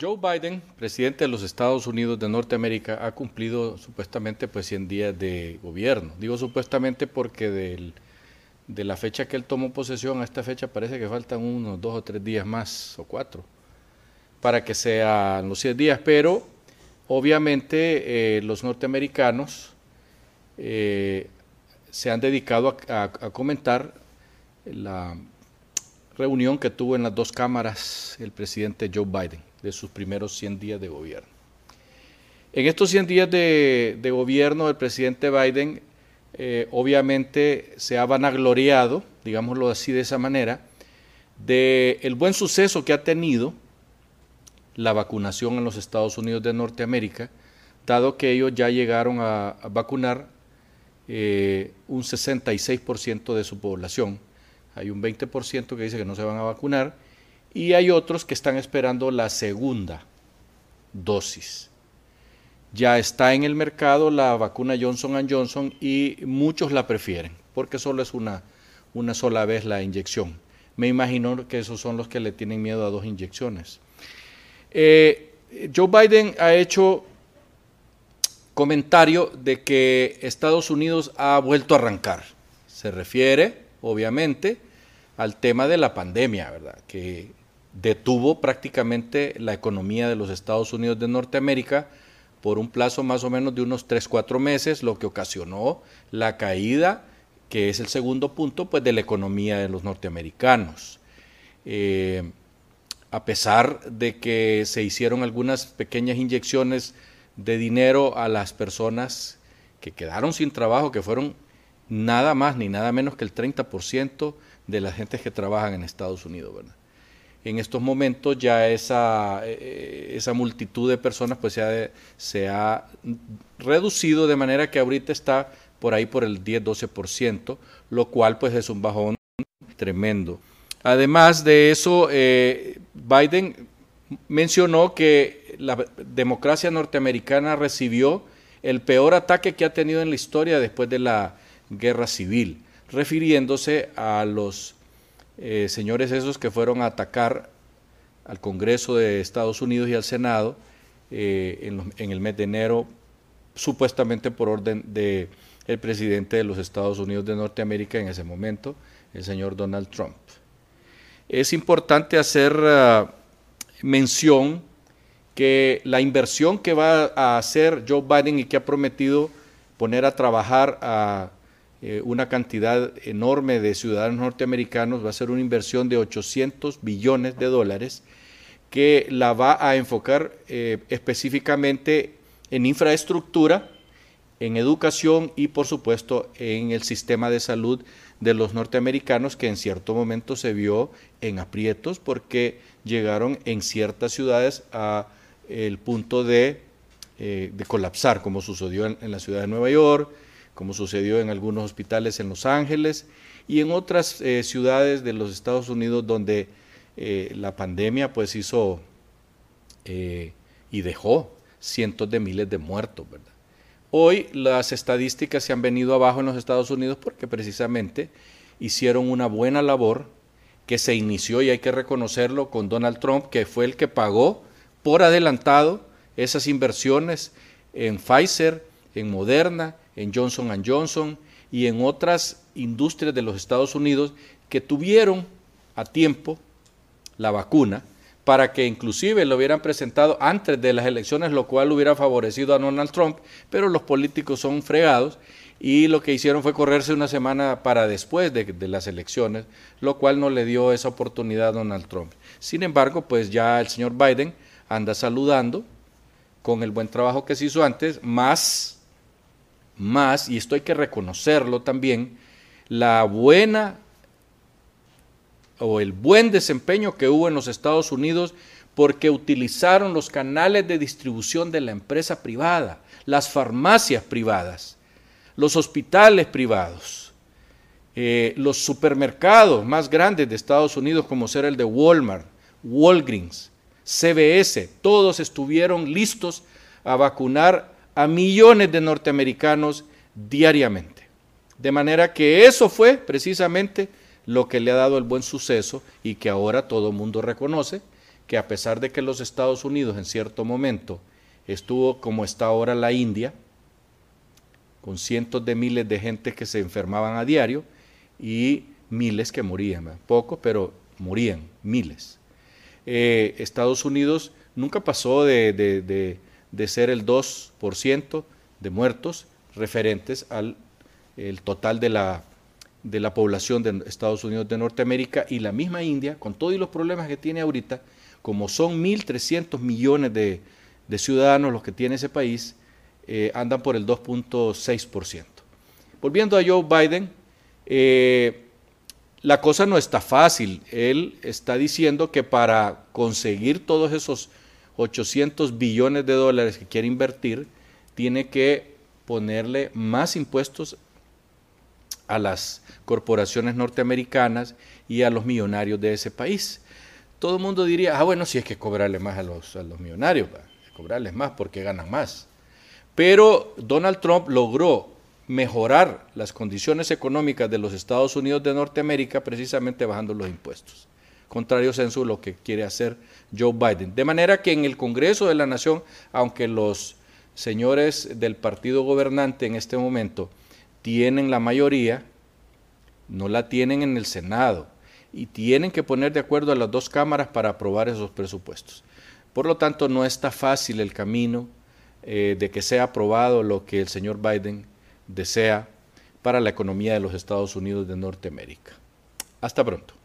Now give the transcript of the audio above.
Joe Biden, presidente de los Estados Unidos de Norteamérica, ha cumplido supuestamente pues 100 días de gobierno. Digo supuestamente porque de la fecha que él tomó posesión a esta fecha parece que faltan unos dos o tres días más o cuatro para que sean los 100 días, pero obviamente eh, los norteamericanos eh, se han dedicado a comentar la reunión que tuvo en las dos cámaras el presidente Joe Biden de sus primeros 100 días de gobierno. En estos 100 días de, gobierno, el presidente Biden eh, obviamente se ha vanagloriado, digámoslo así de esa manera, de el buen suceso que ha tenido la vacunación en los Estados Unidos de Norteamérica, dado que ellos ya llegaron a, vacunar eh, un 66% de su población. Hay un 20% que dice que no se van a vacunar y hay otros que están esperando la segunda dosis. Ya está en el mercado la vacuna Johnson Johnson y muchos la prefieren porque solo es una, una sola vez la inyección. Me imagino que esos son los que le tienen miedo a dos inyecciones. Eh, Joe Biden ha hecho comentario de que Estados Unidos ha vuelto a arrancar. Se refiere, obviamente, al tema de la pandemia, ¿verdad? Que detuvo prácticamente la economía de los Estados Unidos de Norteamérica por un plazo más o menos de unos 3, 4 meses, lo que ocasionó la caída, que es el segundo punto, pues de la economía de los norteamericanos. Eh, a pesar de que se hicieron algunas pequeñas inyecciones de dinero a las personas que quedaron sin trabajo, que fueron nada más ni nada menos que el 30% de las gentes que trabajan en Estados Unidos, ¿verdad? en estos momentos ya esa, eh, esa multitud de personas pues se ha, se ha, reducido de manera que ahorita está por ahí por el 10-12%, lo cual pues es un bajón tremendo. Además de eso, eh, Biden mencionó que la democracia norteamericana recibió el peor ataque que ha tenido en la historia después de la guerra civil, refiriéndose a los eh, señores esos que fueron a atacar al Congreso de Estados Unidos y al Senado eh, en, el mes de enero, supuestamente por orden del el presidente de los Estados Unidos de Norteamérica en ese momento, el señor Donald Trump. Es importante hacer ah, mención que la inversión que va a hacer Joe Biden y que ha prometido poner a trabajar a eh, una cantidad enorme de ciudadanos norteamericanos, va a ser una inversión de 800 billones de dólares que la va a enfocar eh, específicamente en infraestructura, en educación y por supuesto en el sistema de salud de los norteamericanos que en cierto momento se vio en aprietos porque llegaron en ciertas ciudades a el punto de, eh, colapsar, como sucedió en la ciudad de Nueva York, como sucedió en algunos hospitales en Los Ángeles y en otras eh, ciudades de los Estados Unidos donde eh, la pandemia pues hizo eh, y dejó cientos de miles de muertos, ¿verdad? Hoy las estadísticas se han venido abajo en los Estados Unidos porque precisamente hicieron una buena labor que se inició y hay que reconocerlo con Donald Trump, que fue el que pagó por adelantado esas inversiones en Pfizer, en Moderna, en Johnson Johnson y en otras industrias de los Estados Unidos que tuvieron a tiempo la vacuna para que inclusive lo hubieran presentado antes de las elecciones, lo cual hubiera favorecido a Donald Trump, pero los políticos son fregados y lo que hicieron fue correrse una semana para después de, de, las elecciones, lo cual no le dio esa oportunidad a Donald Trump. Sin embargo, pues ya el señor Biden anda saludando con el buen trabajo que se hizo antes, más más, y esto hay que reconocerlo también, la buena o el buen desempeño que hubo en los Estados Unidos porque utilizaron los canales de distribución de la empresa privada, las farmacias privadas, los hospitales privados, eh, los supermercados más grandes de Estados Unidos como ser el de Walmart, Walgreens, CBS, todos estuvieron listos a vacunar a millones de norteamericanos diariamente. De manera que eso fue precisamente lo que le ha dado el buen suceso y que ahora todo el mundo reconoce que a pesar de que los Estados Unidos en cierto momento estuvo como está ahora la India, con cientos de miles de gente que se enfermaban a diario y miles que morían, poco, pero morían, miles. Eh, Estados Unidos nunca pasó de, ser el 2% de muertos referentes al el total de la, de la población de Estados Unidos de Norteamérica y la misma India, con todos los problemas que tiene ahorita, como son 1.300 millones de, ciudadanos los que tiene ese país, eh, andan por el 2.6%. Volviendo a Joe Biden, eh, la cosa no está fácil. Él está diciendo que para conseguir todos esos 800 billones de dólares que quiere invertir, tiene que ponerle más impuestos a las corporaciones norteamericanas y a los millonarios de ese país todo el mundo diría, ah, bueno, si es que cobrarle más a los, a los millonarios, cobrarles más porque ganan más. Pero Donald Trump logró mejorar las condiciones económicas de los Estados Unidos de Norteamérica precisamente bajando los impuestos. Contrario censo lo que quiere hacer Joe Biden. De manera que en el Congreso de la Nación, aunque los señores del partido gobernante en este momento tienen la mayoría, no la tienen en el Senado y tienen que poner de acuerdo a las dos cámaras para aprobar esos presupuestos. Por lo tanto, no está fácil el camino eh, de que sea aprobado lo que el señor Biden desea para la economía de los Estados Unidos de Norteamérica. Hasta pronto.